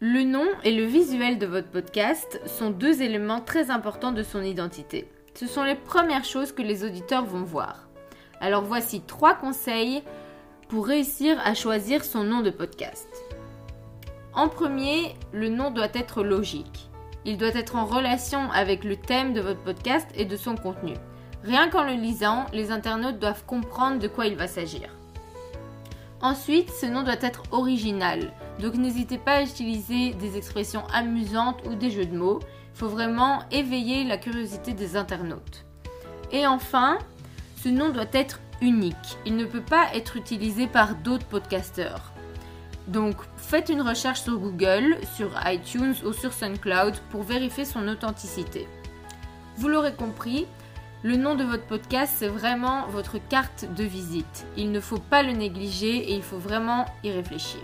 Le nom et le visuel de votre podcast sont deux éléments très importants de son identité. Ce sont les premières choses que les auditeurs vont voir. Alors voici trois conseils pour réussir à choisir son nom de podcast. En premier, le nom doit être logique. Il doit être en relation avec le thème de votre podcast et de son contenu. Rien qu'en le lisant, les internautes doivent comprendre de quoi il va s'agir. Ensuite, ce nom doit être original. Donc n'hésitez pas à utiliser des expressions amusantes ou des jeux de mots. Il faut vraiment éveiller la curiosité des internautes. Et enfin, ce nom doit être unique. Il ne peut pas être utilisé par d'autres podcasteurs. Donc faites une recherche sur Google, sur iTunes ou sur SoundCloud pour vérifier son authenticité. Vous l'aurez compris, le nom de votre podcast, c'est vraiment votre carte de visite. Il ne faut pas le négliger et il faut vraiment y réfléchir.